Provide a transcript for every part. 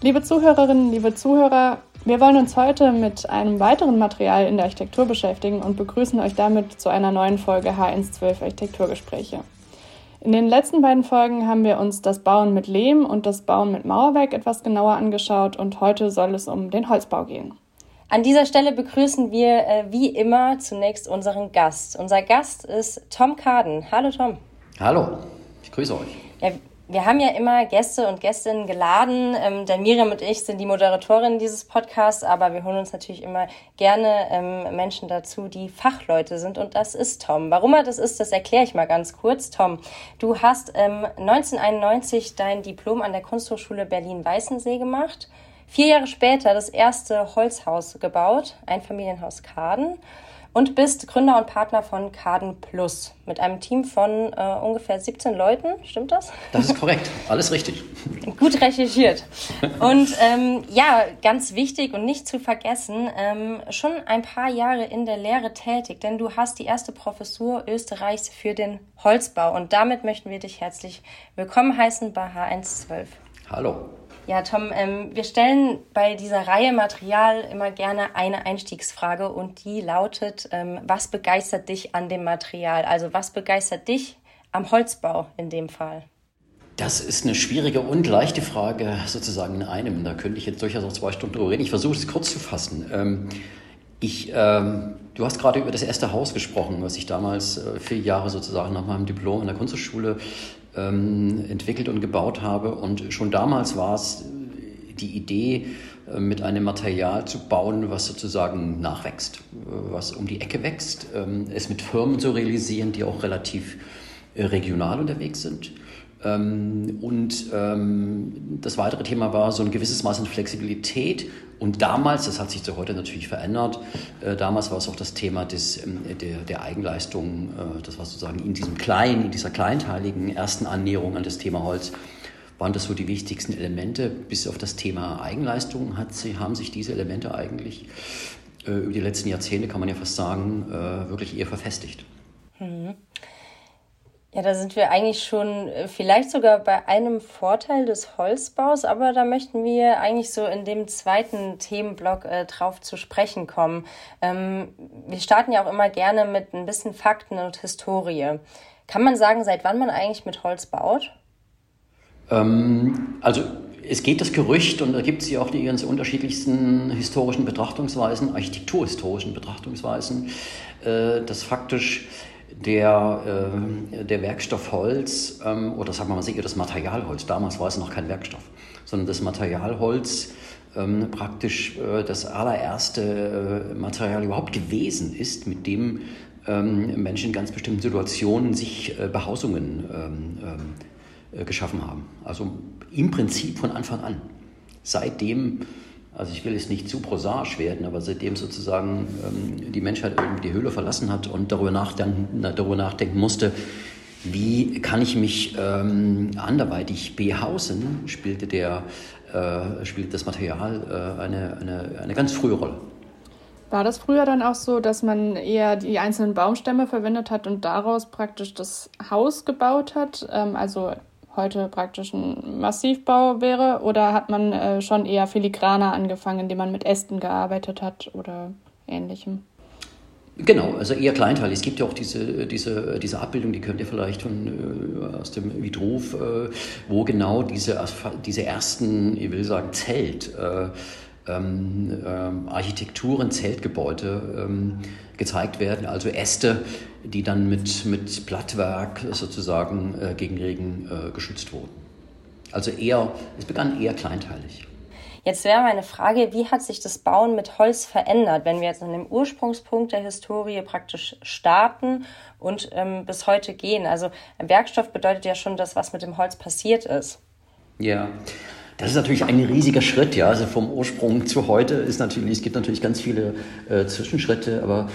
Liebe Zuhörerinnen, liebe Zuhörer, wir wollen uns heute mit einem weiteren Material in der Architektur beschäftigen und begrüßen euch damit zu einer neuen Folge H112 Architekturgespräche. In den letzten beiden Folgen haben wir uns das Bauen mit Lehm und das Bauen mit Mauerwerk etwas genauer angeschaut und heute soll es um den Holzbau gehen. An dieser Stelle begrüßen wir äh, wie immer zunächst unseren Gast. Unser Gast ist Tom Kaden. Hallo Tom. Hallo, ich grüße euch. Ja, wir haben ja immer Gäste und Gästinnen geladen. Ähm, der Miriam und ich sind die Moderatorinnen dieses Podcasts, aber wir holen uns natürlich immer gerne ähm, Menschen dazu, die Fachleute sind. Und das ist Tom. Warum er das ist, das erkläre ich mal ganz kurz. Tom, du hast ähm, 1991 dein Diplom an der Kunsthochschule Berlin-Weißensee gemacht. Vier Jahre später das erste Holzhaus gebaut, ein Familienhaus Kaden und bist Gründer und Partner von Kaden Plus mit einem Team von äh, ungefähr 17 Leuten. Stimmt das? Das ist korrekt. Alles richtig. Gut recherchiert. Und ähm, ja, ganz wichtig und nicht zu vergessen, ähm, schon ein paar Jahre in der Lehre tätig, denn du hast die erste Professur Österreichs für den Holzbau. Und damit möchten wir dich herzlich willkommen heißen bei H112. Hallo. Ja, Tom, ähm, wir stellen bei dieser Reihe Material immer gerne eine Einstiegsfrage und die lautet, ähm, was begeistert dich an dem Material? Also was begeistert dich am Holzbau in dem Fall? Das ist eine schwierige und leichte Frage sozusagen in einem. Da könnte ich jetzt durchaus noch zwei Stunden drüber reden. Ich versuche es kurz zu fassen. Ähm, ich, ähm, du hast gerade über das erste Haus gesprochen, was ich damals äh, vier Jahre sozusagen nach meinem Diplom an der Kunsthochschule ähm, entwickelt und gebaut habe. Und schon damals war es die Idee, äh, mit einem Material zu bauen, was sozusagen nachwächst, äh, was um die Ecke wächst, ähm, es mit Firmen zu realisieren, die auch relativ äh, regional unterwegs sind. Ähm, und ähm, das weitere Thema war so ein gewisses Maß an Flexibilität. Und damals, das hat sich zu heute natürlich verändert, äh, damals war es auch das Thema des, ähm, der, der Eigenleistung, äh, das war sozusagen in diesem kleinen, in dieser kleinteiligen ersten Annäherung an das Thema Holz, waren das so die wichtigsten Elemente. Bis auf das Thema Eigenleistung hat sie, haben sich diese Elemente eigentlich äh, über die letzten Jahrzehnte, kann man ja fast sagen, wirklich eher verfestigt. Mhm. Ja, da sind wir eigentlich schon äh, vielleicht sogar bei einem Vorteil des Holzbaus, aber da möchten wir eigentlich so in dem zweiten Themenblock äh, drauf zu sprechen kommen. Ähm, wir starten ja auch immer gerne mit ein bisschen Fakten und Historie. Kann man sagen, seit wann man eigentlich mit Holz baut? Ähm, also es geht das Gerücht und da gibt es ja auch die ganz unterschiedlichsten historischen Betrachtungsweisen, architekturhistorischen Betrachtungsweisen, äh, dass faktisch der, äh, der Werkstoff Holz ähm, oder sagen wir mal sicher das Materialholz, damals war es noch kein Werkstoff, sondern das Materialholz ähm, praktisch äh, das allererste äh, Material überhaupt gewesen ist, mit dem ähm, Menschen in ganz bestimmten Situationen sich äh, Behausungen ähm, ähm, äh, geschaffen haben. Also im Prinzip von Anfang an. Seitdem also ich will jetzt nicht zu prosaisch werden, aber seitdem sozusagen ähm, die Menschheit irgendwie die Höhle verlassen hat und darüber nachdenken, darüber nachdenken musste, wie kann ich mich ähm, anderweitig behausen, spielte, der, äh, spielte das Material äh, eine, eine, eine ganz frühe Rolle. War das früher dann auch so, dass man eher die einzelnen Baumstämme verwendet hat und daraus praktisch das Haus gebaut hat? Ähm, also heute praktisch ein Massivbau wäre? Oder hat man äh, schon eher filigraner angefangen, indem man mit Ästen gearbeitet hat oder ähnlichem? Genau, also eher kleinteilig. Es gibt ja auch diese, diese, diese Abbildung, die könnt ihr vielleicht von, äh, aus dem Vitruv, äh, wo genau diese, diese ersten, ich will sagen, Zelt, äh, ähm, ähm, Architekturen, Zeltgebäude ähm, gezeigt werden, also Äste, die dann mit, mit Blattwerk sozusagen äh, gegen Regen äh, geschützt wurden. Also eher, es begann eher kleinteilig. Jetzt wäre meine Frage, wie hat sich das Bauen mit Holz verändert, wenn wir jetzt an dem Ursprungspunkt der Historie praktisch starten und ähm, bis heute gehen? Also ein Werkstoff bedeutet ja schon das, was mit dem Holz passiert ist. Ja, das ist natürlich ein riesiger Schritt, ja. Also vom Ursprung zu heute ist natürlich, es gibt natürlich ganz viele äh, Zwischenschritte, aber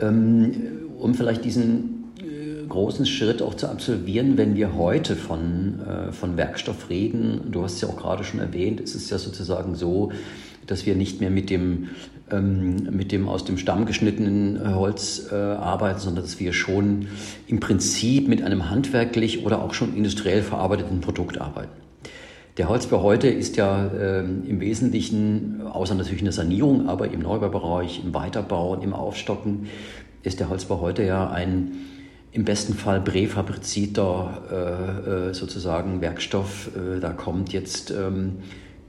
um vielleicht diesen äh, großen Schritt auch zu absolvieren, wenn wir heute von, äh, von Werkstoff reden, du hast es ja auch gerade schon erwähnt, es ist ja sozusagen so, dass wir nicht mehr mit dem, ähm, mit dem aus dem Stamm geschnittenen äh, Holz äh, arbeiten, sondern dass wir schon im Prinzip mit einem handwerklich oder auch schon industriell verarbeiteten Produkt arbeiten. Der Holzbau heute ist ja äh, im Wesentlichen, außer natürlich in der Sanierung, aber im Neubaubereich, im Weiterbau und im Aufstocken, ist der Holzbau heute ja ein im besten Fall präfabrizierter äh, äh, sozusagen Werkstoff. Äh, da kommt jetzt, ähm,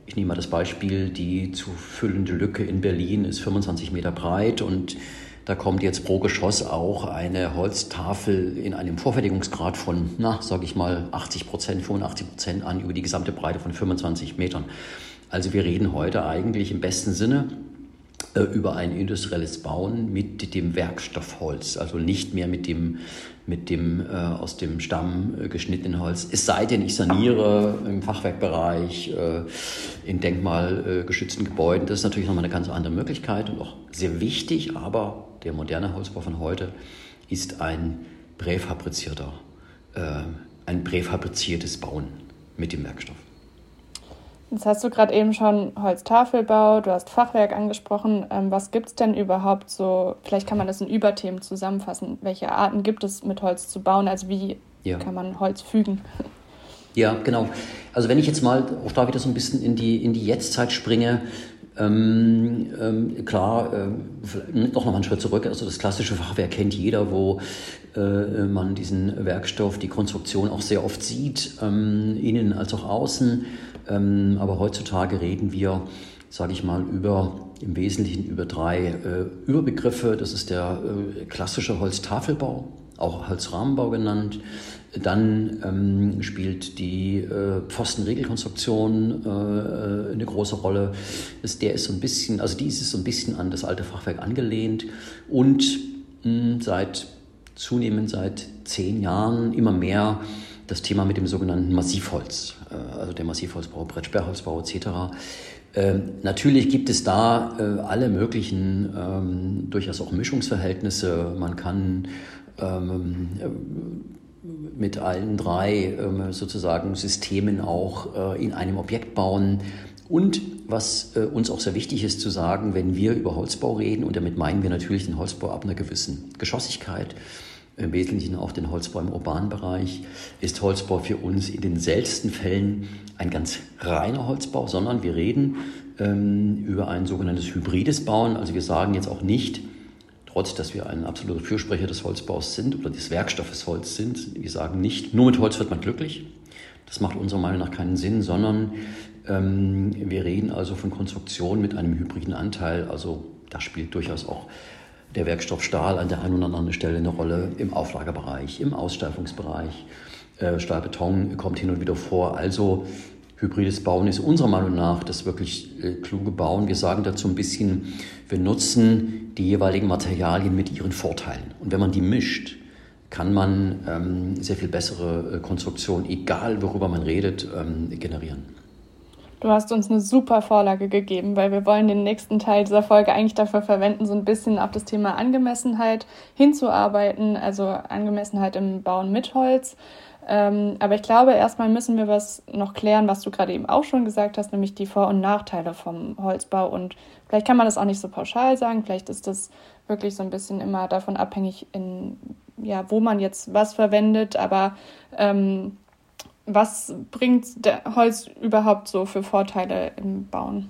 ich nehme mal das Beispiel, die zu füllende Lücke in Berlin ist 25 Meter breit und da kommt jetzt pro Geschoss auch eine Holztafel in einem Vorfertigungsgrad von, na, sage ich mal, 80 Prozent, 85 Prozent an über die gesamte Breite von 25 Metern. Also wir reden heute eigentlich im besten Sinne äh, über ein industrielles Bauen mit dem Werkstoffholz, also nicht mehr mit dem, mit dem äh, aus dem Stamm äh, geschnittenen Holz. Es sei denn, ich saniere im Fachwerkbereich, äh, in denkmalgeschützten Gebäuden. Das ist natürlich nochmal eine ganz andere Möglichkeit und auch sehr wichtig, aber der moderne Holzbau von heute ist ein präfabrizierter, äh, ein präfabriziertes Bauen mit dem Werkstoff. Jetzt hast du gerade eben schon Holztafelbau, du hast Fachwerk angesprochen. Ähm, was gibt es denn überhaupt so? Vielleicht kann man das in Überthemen zusammenfassen. Welche Arten gibt es mit Holz zu bauen? Also wie ja. kann man Holz fügen? Ja, genau. Also wenn ich jetzt mal auch da wieder so ein bisschen in die, in die Jetztzeit springe, ähm, ähm, klar, äh, noch mal einen Schritt zurück. Also das klassische Fachwerk kennt jeder, wo äh, man diesen Werkstoff, die Konstruktion auch sehr oft sieht, ähm, innen als auch außen. Ähm, aber heutzutage reden wir, sage ich mal, über im Wesentlichen über drei äh, Überbegriffe. Das ist der äh, klassische Holztafelbau, auch Holzrahmenbau genannt. Dann ähm, spielt die äh, Pfostenregelkonstruktion äh, äh, eine große Rolle. Das, der ist so ein bisschen, also die ist so ein bisschen an das alte Fachwerk angelehnt und mh, hm, seit zunehmend seit zehn Jahren immer mehr das Thema mit dem sogenannten Massivholz, äh, also der Massivholzbau, Brettsperrholzbau etc. Ähm, natürlich gibt es da äh, alle möglichen, ähm, durchaus auch Mischungsverhältnisse. Man kann ähm, mit allen drei ähm, sozusagen Systemen auch äh, in einem Objekt bauen. Und was äh, uns auch sehr wichtig ist zu sagen, wenn wir über Holzbau reden, und damit meinen wir natürlich den Holzbau ab einer gewissen Geschossigkeit, im Wesentlichen auch den Holzbau im urbanen Bereich, ist Holzbau für uns in den seltensten Fällen ein ganz reiner Holzbau, sondern wir reden ähm, über ein sogenanntes hybrides Bauen. Also wir sagen jetzt auch nicht, trotz dass wir ein absoluter Fürsprecher des Holzbaus sind oder des Werkstoffes Holz sind, wir sagen nicht, nur mit Holz wird man glücklich. Das macht unserer Meinung nach keinen Sinn, sondern ähm, wir reden also von Konstruktion mit einem hybriden Anteil. Also da spielt durchaus auch der Werkstoff Stahl an der einen oder anderen Stelle eine Rolle im Auflagerbereich, im Aussteifungsbereich. Äh, Stahlbeton kommt hin und wieder vor. Also hybrides Bauen ist unserer Meinung nach das wirklich äh, kluge Bauen. Wir sagen dazu ein bisschen, wir nutzen die jeweiligen Materialien mit ihren Vorteilen. Und wenn man die mischt, kann man ähm, sehr viel bessere äh, Konstruktionen, egal worüber man redet, ähm, generieren. Du hast uns eine super Vorlage gegeben, weil wir wollen den nächsten Teil dieser Folge eigentlich dafür verwenden, so ein bisschen auf das Thema Angemessenheit hinzuarbeiten, also Angemessenheit im Bauen mit Holz. Ähm, aber ich glaube, erstmal müssen wir was noch klären, was du gerade eben auch schon gesagt hast, nämlich die Vor- und Nachteile vom Holzbau. Und vielleicht kann man das auch nicht so pauschal sagen, vielleicht ist das wirklich so ein bisschen immer davon abhängig, in, ja, wo man jetzt was verwendet. Aber ähm, was bringt Holz überhaupt so für Vorteile im Bauen?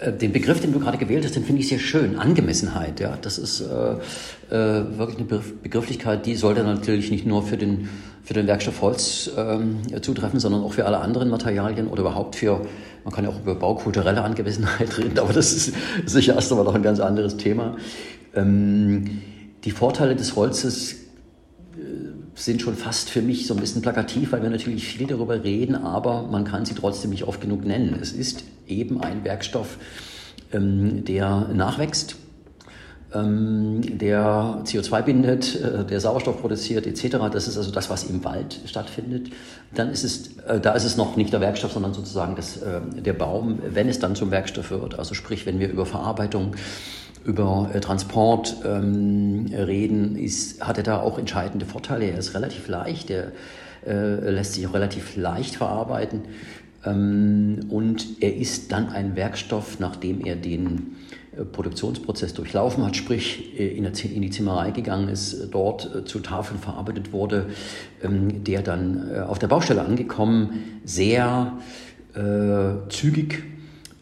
Äh, den Begriff, den du gerade gewählt hast, den finde ich sehr schön. Angemessenheit, ja. Das ist äh, äh, wirklich eine Begrifflichkeit, die sollte natürlich nicht nur für den, für den Werkstoff Holz ähm, zutreffen, sondern auch für alle anderen Materialien oder überhaupt für, man kann ja auch über baukulturelle Angemessenheit reden, aber das ist sicher erst einmal noch ein ganz anderes Thema. Ähm, die Vorteile des Holzes sind schon fast für mich so ein bisschen plakativ, weil wir natürlich viel darüber reden, aber man kann sie trotzdem nicht oft genug nennen. Es ist eben ein Werkstoff, ähm, der nachwächst, ähm, der CO2 bindet, äh, der Sauerstoff produziert etc. Das ist also das, was im Wald stattfindet. Dann ist es, äh, da ist es noch nicht der Werkstoff, sondern sozusagen das, äh, der Baum, wenn es dann zum Werkstoff wird. Also sprich, wenn wir über Verarbeitung über äh, Transport ähm, reden, ist, hat er da auch entscheidende Vorteile. Er ist relativ leicht, er äh, lässt sich auch relativ leicht verarbeiten. Ähm, und er ist dann ein Werkstoff, nachdem er den äh, Produktionsprozess durchlaufen hat, sprich äh, in die Zimmerei gegangen ist, dort äh, zu Tafeln verarbeitet wurde, ähm, der dann auf der Baustelle angekommen sehr zügig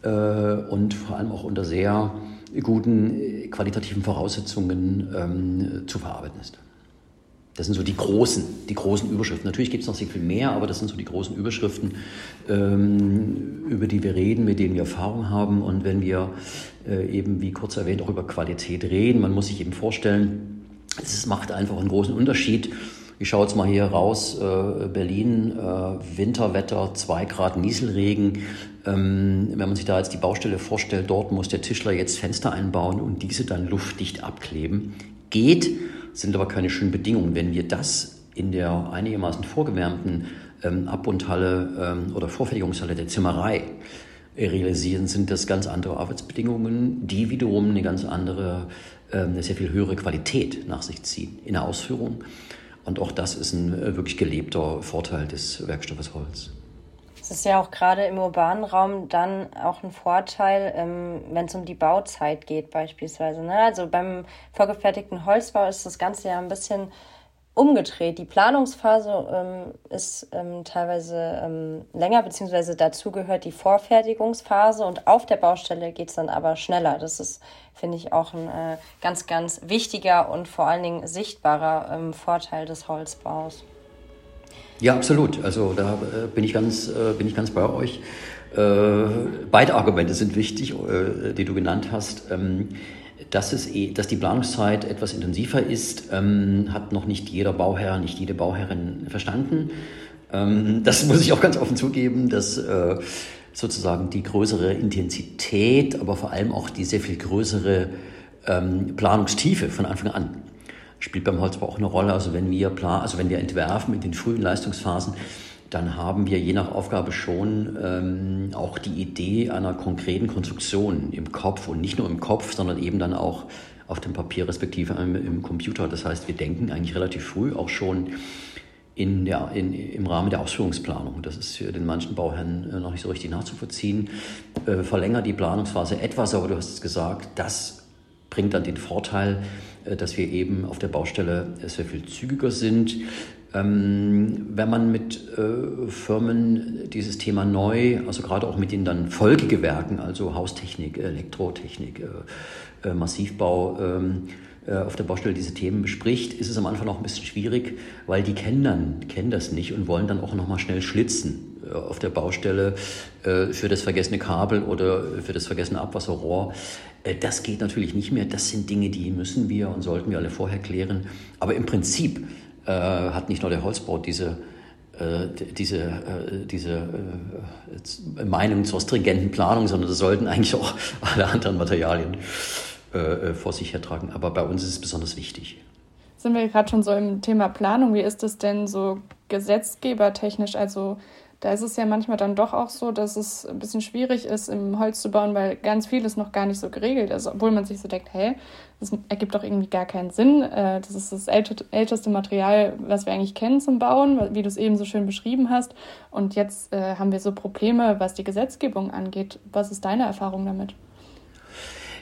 und vor allem auch unter sehr guten qualitativen Voraussetzungen ähm, zu verarbeiten ist. Das sind so die großen, die großen Überschriften. Natürlich gibt es noch sehr viel mehr, aber das sind so die großen Überschriften, ähm, über die wir reden, mit denen wir Erfahrung haben. Und wenn wir äh, eben, wie kurz erwähnt, auch über Qualität reden, man muss sich eben vorstellen, es macht einfach einen großen Unterschied. Ich schaue jetzt mal hier raus, äh, Berlin, äh, Winterwetter, 2 Grad Nieselregen. Ähm, wenn man sich da jetzt die Baustelle vorstellt, dort muss der Tischler jetzt Fenster einbauen und diese dann luftdicht abkleben. Geht, sind aber keine schönen Bedingungen. Wenn wir das in der einigermaßen vorgewärmten ähm, Ab- und Halle ähm, oder Vorfertigungshalle der Zimmerei realisieren, sind das ganz andere Arbeitsbedingungen, die wiederum eine ganz andere, ähm, eine sehr viel höhere Qualität nach sich ziehen in der Ausführung. Und auch das ist ein äh, wirklich gelebter Vorteil des Werkstoffes Holz. Es ist ja auch gerade im urbanen Raum dann auch ein Vorteil, ähm, wenn es um die Bauzeit geht beispielsweise. Ne? Also beim vorgefertigten Holzbau ist das Ganze ja ein bisschen umgedreht. Die Planungsphase ähm, ist ähm, teilweise ähm, länger, beziehungsweise dazu gehört die Vorfertigungsphase und auf der Baustelle geht es dann aber schneller. Das ist, finde ich, auch ein äh, ganz, ganz wichtiger und vor allen Dingen sichtbarer ähm, Vorteil des Holzbaus. Ja, absolut. Also da äh, bin ich ganz, äh, bin ich ganz bei euch. Äh, beide Argumente sind wichtig, die du genannt hast. Ähm, dass, es, eh, dass die Planungszeit etwas intensiver ist, ähm, hat noch nicht jeder Bauherr, nicht jede Bauherrin verstanden. Ähm, das muss ich auch ganz offen zugeben, dass sozusagen die größere Intensität, aber vor allem auch die sehr viel größere Planungstiefe von Anfang an spielt beim Holzbau auch eine Rolle. Also wenn wir plan, also wenn wir entwerfen in den frühen Leistungsphasen, dann haben wir je nach Aufgabe schon ähm, auch die Idee einer konkreten Konstruktion im Kopf und nicht nur im Kopf, sondern eben dann auch auf dem Papier respektive im, im Computer. Das heißt, wir denken eigentlich relativ früh auch schon in der, in, im Rahmen der Ausführungsplanung. Das ist für den manchen Bauherren äh, noch nicht so richtig nachzuvollziehen. Äh, verlängert die Planungsphase etwas, aber du hast es gesagt, das bringt dann den Vorteil, dass wir eben auf der Baustelle sehr viel zügiger sind. Ähm, wenn man mit äh, Firmen dieses Thema neu, also gerade auch mit den dann Folgegewerken, also Haustechnik, Elektrotechnik, äh, Massivbau, ähm, auf der Baustelle diese Themen bespricht, ist es am Anfang noch ein bisschen schwierig, weil die kennen dann, kennen das nicht und wollen dann auch nochmal schnell schlitzen auf der Baustelle für das vergessene Kabel oder für das vergessene Abwasserrohr. Äh, das geht natürlich nicht mehr. Das sind Dinge, die müssen wir und sollten wir alle vorher klären. Aber im Prinzip äh, hat nicht nur der Holzbau diese, äh, diese, äh, diese äh, Meinung zur stringenten Planung, sondern das sollten eigentlich auch alle anderen Materialien äh, vor sich hertragen. Aber bei uns ist es besonders wichtig. Sind wir gerade schon so im Thema Planung? Wie ist es denn so gesetzgebertechnisch? Also da ist es ja manchmal dann doch auch so, dass es ein bisschen schwierig ist, im Holz zu bauen, weil ganz vieles noch gar nicht so geregelt ist, obwohl man sich so denkt, hey, das ergibt doch irgendwie gar keinen Sinn. Äh, das ist das älteste Material, was wir eigentlich kennen zum Bauen, wie du es eben so schön beschrieben hast. Und jetzt äh, haben wir so Probleme, was die Gesetzgebung angeht. Was ist deine Erfahrung damit?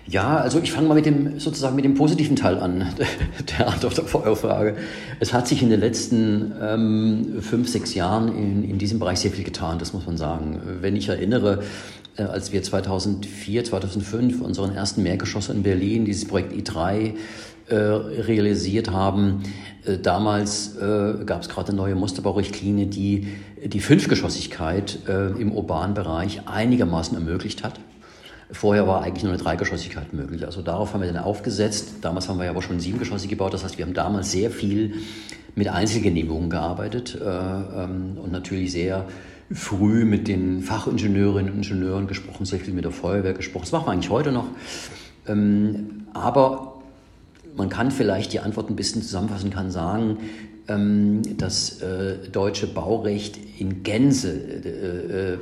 Ja, also ich fange mal mit dem sozusagen mit dem positiven Teil an, der Antwort auf eure Frage. Es hat sich in den letzten ähm, fünf, sechs Jahren in, in diesem Bereich sehr viel getan, das muss man sagen. Wenn ich erinnere, äh, als wir 2004, 2005 unseren ersten Mehrgeschoss in Berlin, dieses Projekt I3, äh, realisiert haben. Äh, damals äh, gab es gerade eine neue Musterbaurichtlinie, die die Fünfgeschossigkeit äh, im urbanen Bereich einigermaßen ermöglicht hat. Vorher war eigentlich nur eine Dreigeschossigkeit möglich. Also darauf haben wir dann aufgesetzt. Damals haben wir ja aber schon siebengeschossig gebaut. Das heißt, wir haben damals sehr viel mit Einzelgenehmigungen gearbeitet äh, ähm, und natürlich sehr früh mit den Fachingenieurinnen und Ingenieuren gesprochen, sehr viel mit der Feuerwehr gesprochen. Das machen wir eigentlich heute noch. Ähm, aber man kann vielleicht die Antwort ein bisschen zusammenfassen, kann sagen, ähm, das äh, deutsche Baurecht in Gänze äh, äh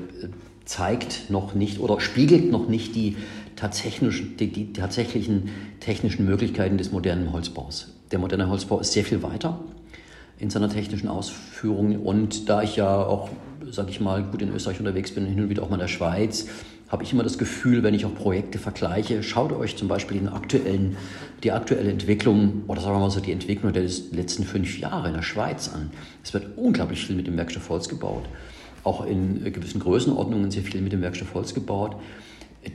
zeigt noch nicht oder spiegelt noch nicht die, tatsächlichen, die, die tatsächlichen technischen Möglichkeiten des modernen Holzbaus. Der moderne Holzbau ist sehr viel weiter. in seiner technischen Ausführung. Und da ich ja auch, sage ich mal, gut in Österreich unterwegs bin, hin und wieder auch mal in der Schweiz, habe ich immer das Gefühl, wenn ich auch Projekte vergleiche, schaut euch zum Beispiel den aktuellen, die aktuelle Entwicklung oder sagen wir mal so die Entwicklung der letzten fünf Jahre in der Schweiz an. Es wird unglaublich viel mit dem Werkstoff Holz gebaut. Auch in gewissen Größenordnungen sehr viel mit dem Werkstoff Holz gebaut.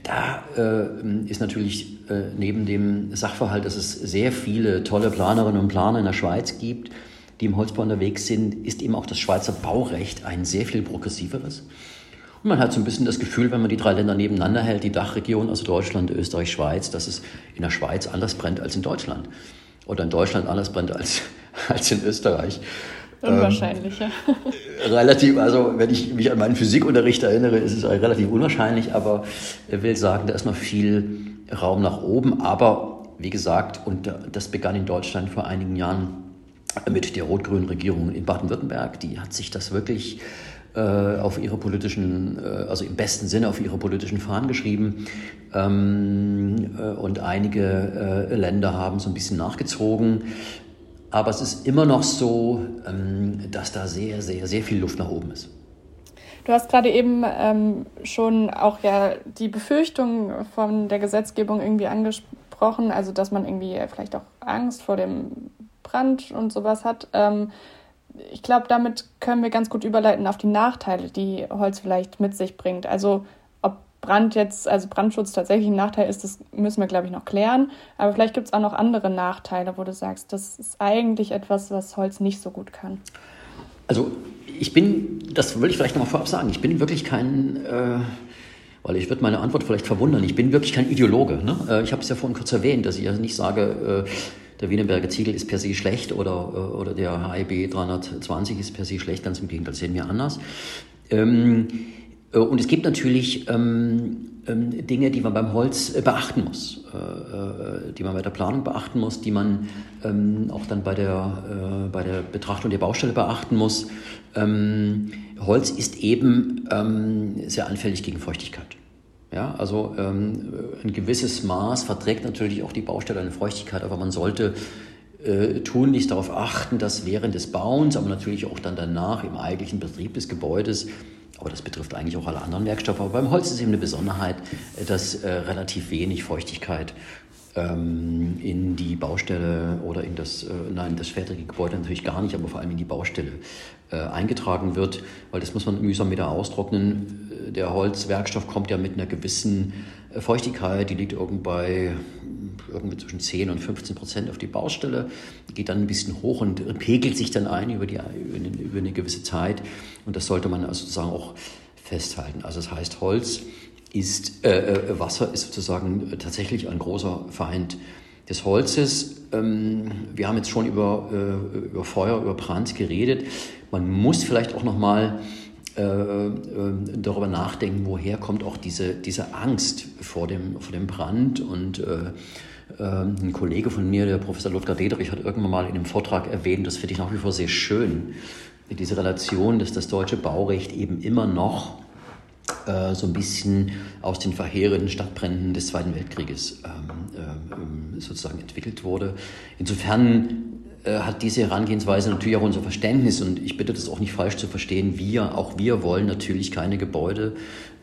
Da äh, ist natürlich äh, neben dem Sachverhalt, dass es sehr viele tolle Planerinnen und Planer in der Schweiz gibt, die im Holzbau unterwegs sind, ist eben auch das Schweizer Baurecht ein sehr viel progressiveres. Und man hat so ein bisschen das Gefühl, wenn man die drei Länder nebeneinander hält, die Dachregion, also Deutschland, Österreich, Schweiz, dass es in der Schweiz anders brennt als in Deutschland. Oder in Deutschland anders brennt als, als in Österreich. Unwahrscheinlich, ähm, ja. relativ, also wenn ich mich an meinen Physikunterricht erinnere, ist es relativ unwahrscheinlich, aber ich will sagen, da ist noch viel Raum nach oben. Aber wie gesagt, und das begann in Deutschland vor einigen Jahren mit der rot-grünen Regierung in Baden-Württemberg, die hat sich das wirklich äh, auf ihre politischen, äh, also im besten Sinne auf ihre politischen Fahnen geschrieben. Ähm, äh, und einige äh, Länder haben so ein bisschen nachgezogen. Aber es ist immer noch so, ähm, dass da sehr, sehr, sehr viel Luft nach oben ist. Du hast gerade eben ähm, schon auch ja die Befürchtung von der Gesetzgebung irgendwie angesprochen, also dass man irgendwie vielleicht auch Angst vor dem Brand und sowas hat. Ähm, ich glaube, damit können wir ganz gut überleiten auf die Nachteile, die Holz vielleicht mit sich bringt. Also Brand jetzt, also Brandschutz tatsächlich ein Nachteil ist, das müssen wir, glaube ich, noch klären. Aber vielleicht gibt es auch noch andere Nachteile, wo du sagst, das ist eigentlich etwas, was Holz nicht so gut kann. Also ich bin, das will ich vielleicht nochmal vorab sagen, ich bin wirklich kein, äh, weil ich würde meine Antwort vielleicht verwundern, ich bin wirklich kein Ideologe. Ne? Äh, ich habe es ja vorhin kurz erwähnt, dass ich ja nicht sage, äh, der Wienerberger Ziegel ist per se schlecht oder, äh, oder der HIB 320 ist per se schlecht, ganz im Gegenteil, sehen wir anders. Ähm, äh, und es gibt natürlich ähm, ähm, Dinge, die man beim Holz äh, beachten muss, äh, äh, die man bei der Planung beachten muss, die man ähm, auch dann bei der, äh, bei der Betrachtung der Baustelle beachten muss. Ähm, Holz ist eben ähm, sehr anfällig gegen Feuchtigkeit. Ja, also ähm, ein gewisses Maß verträgt natürlich auch die Baustelle eine Feuchtigkeit, aber man sollte äh, tunlichst darauf achten, dass während des Bauens, aber natürlich auch dann danach im eigentlichen Betrieb des Gebäudes, aber das betrifft eigentlich auch alle anderen Werkstoffe, aber beim Holz ist eben eine Besonderheit, äh, dass äh, relativ wenig Feuchtigkeit ähm, in die Baustelle oder in das, äh, nein, das fertige Gebäude natürlich gar nicht, aber vor allem in die Baustelle äh, eingetragen wird, weil das muss man mühsam wieder austrocknen. Äh, der Holzwerkstoff kommt ja mit einer gewissen äh, Feuchtigkeit, die liegt irgend bei irgendwie zwischen 10 und 15 Prozent auf die Baustelle, geht dann ein bisschen hoch und pegelt sich dann ein über, die, über eine gewisse Zeit. Und das sollte man also sozusagen auch festhalten. Also das heißt, Holz ist, äh, äh, Wasser ist sozusagen tatsächlich ein großer Feind des Holzes. Ähm, wir haben jetzt schon über, äh, über Feuer, über Brand geredet. Man muss vielleicht auch noch mal äh, äh, darüber nachdenken, woher kommt auch diese, diese Angst vor dem, vor dem Brand. Und ein Kollege von mir, der Professor Ludger Dederich, hat irgendwann mal in einem Vortrag erwähnt, das finde ich nach wie vor sehr schön, diese Relation, dass das deutsche Baurecht eben immer noch äh, so ein bisschen aus den verheerenden Stadtbränden des Zweiten Weltkrieges ähm, äh, sozusagen entwickelt wurde. Insofern äh, hat diese Herangehensweise natürlich auch unser Verständnis und ich bitte das auch nicht falsch zu verstehen. Wir, auch wir wollen natürlich keine Gebäude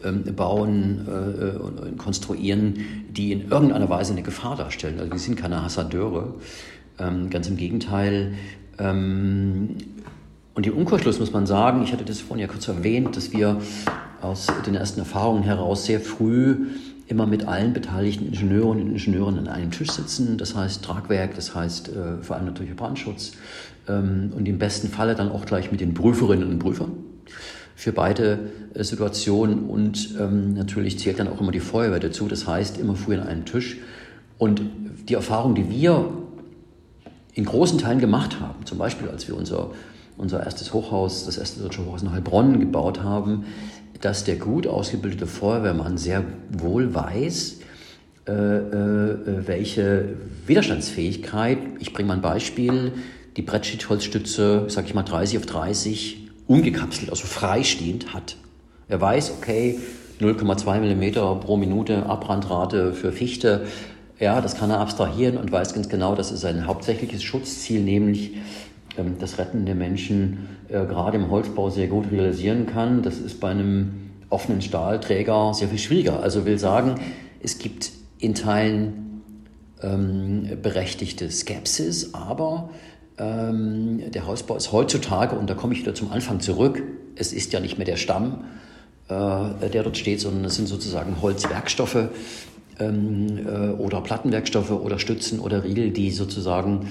ähm, bauen äh, und konstruieren, die in irgendeiner Weise eine Gefahr darstellen. Also wir sind keine Hassadeure, ähm, ganz im Gegenteil. Ähm, und im Umkehrschluss muss man sagen, ich hatte das vorhin ja kurz erwähnt, dass wir aus den ersten Erfahrungen heraus sehr früh immer mit allen beteiligten Ingenieuren und Ingenieuren an einem Tisch sitzen. Das heißt Tragwerk, das heißt äh, vor allem natürlich Brandschutz ähm, und im besten Falle dann auch gleich mit den Prüferinnen und Prüfern für beide äh, Situationen und ähm, natürlich zählt dann auch immer die Feuerwehr dazu. Das heißt immer früh an einem Tisch. Und die Erfahrung, die wir in großen Teilen gemacht haben, zum Beispiel als wir unser, unser erstes Hochhaus, das erste deutsche Hochhaus in Heilbronn gebaut haben, dass der gut ausgebildete Feuerwehrmann sehr wohl weiß, äh, äh, welche Widerstandsfähigkeit, ich bringe mal ein Beispiel, die Brettschichtholzstütze, sage ich mal 30 auf 30, ungekapselt, also freistehend hat. Er weiß, okay, 0,2 mm pro Minute Abbrandrate für Fichte, ja, das kann er abstrahieren und weiß ganz genau, das ist sein hauptsächliches Schutzziel, nämlich das Retten der Menschen äh, gerade im Holzbau sehr gut realisieren kann. Das ist bei einem offenen Stahlträger sehr viel schwieriger. Also will sagen, es gibt in Teilen ähm, berechtigte Skepsis, aber ähm, der Holzbau ist heutzutage, und da komme ich wieder zum Anfang zurück, es ist ja nicht mehr der Stamm, äh, der dort steht, sondern es sind sozusagen Holzwerkstoffe ähm, äh, oder Plattenwerkstoffe oder Stützen oder Riegel, die sozusagen ähm,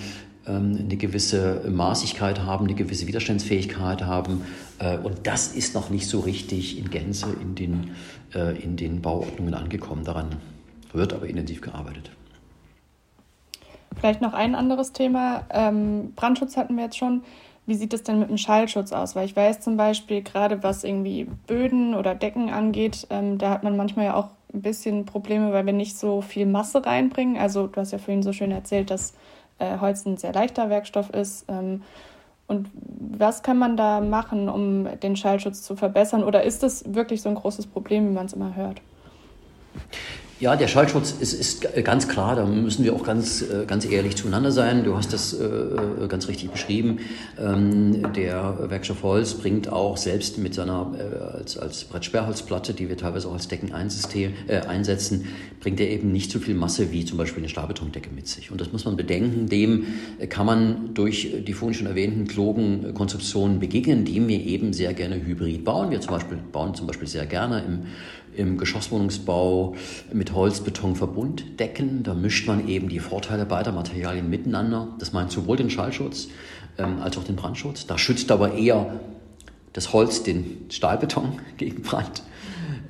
eine gewisse Maßigkeit haben, eine gewisse Widerstandsfähigkeit haben. Äh, und das ist noch nicht so richtig in Gänze in den, äh, in den Bauordnungen angekommen. Daran wird aber intensiv gearbeitet. Vielleicht noch ein anderes Thema. Ähm, Brandschutz hatten wir jetzt schon. Wie sieht es denn mit dem Schallschutz aus? Weil ich weiß zum Beispiel, gerade was irgendwie Böden oder Decken angeht, ähm, da hat man manchmal ja auch ein bisschen Probleme, weil wir nicht so viel Masse reinbringen. Also du hast ja vorhin so schön erzählt, dass äh, Holz ein sehr leichter Werkstoff ist. Ähm, und was kann man da machen, um den Schallschutz zu verbessern? Oder ist das wirklich so ein großes Problem, wie man es immer hört? Ja, der Schallschutz ist, ist ganz klar, da müssen wir auch ganz, äh, ganz ehrlich zueinander sein. Du hast das äh, äh, ganz richtig beschrieben. Ähm, der Werkstoff Holz bringt auch selbst mit seiner, äh, als, als Brettsperrholzplatte, die wir teilweise auch als Deckeneinsystem äh, einsetzen, bringt er eben nicht so viel Masse wie zum Beispiel eine Stahlbetondecke mit sich. Und das muss man bedenken. Dem kann man durch die vorhin schon erwähnten klugen Konzeptionen begegnen, indem wir eben sehr gerne Hybrid bauen. Wir zum Beispiel bauen zum Beispiel sehr gerne im im Geschosswohnungsbau mit Holz-Beton-Verbunddecken. Da mischt man eben die Vorteile beider Materialien miteinander. Das meint sowohl den Schallschutz ähm, als auch den Brandschutz. Da schützt aber eher das Holz den Stahlbeton gegen Brand.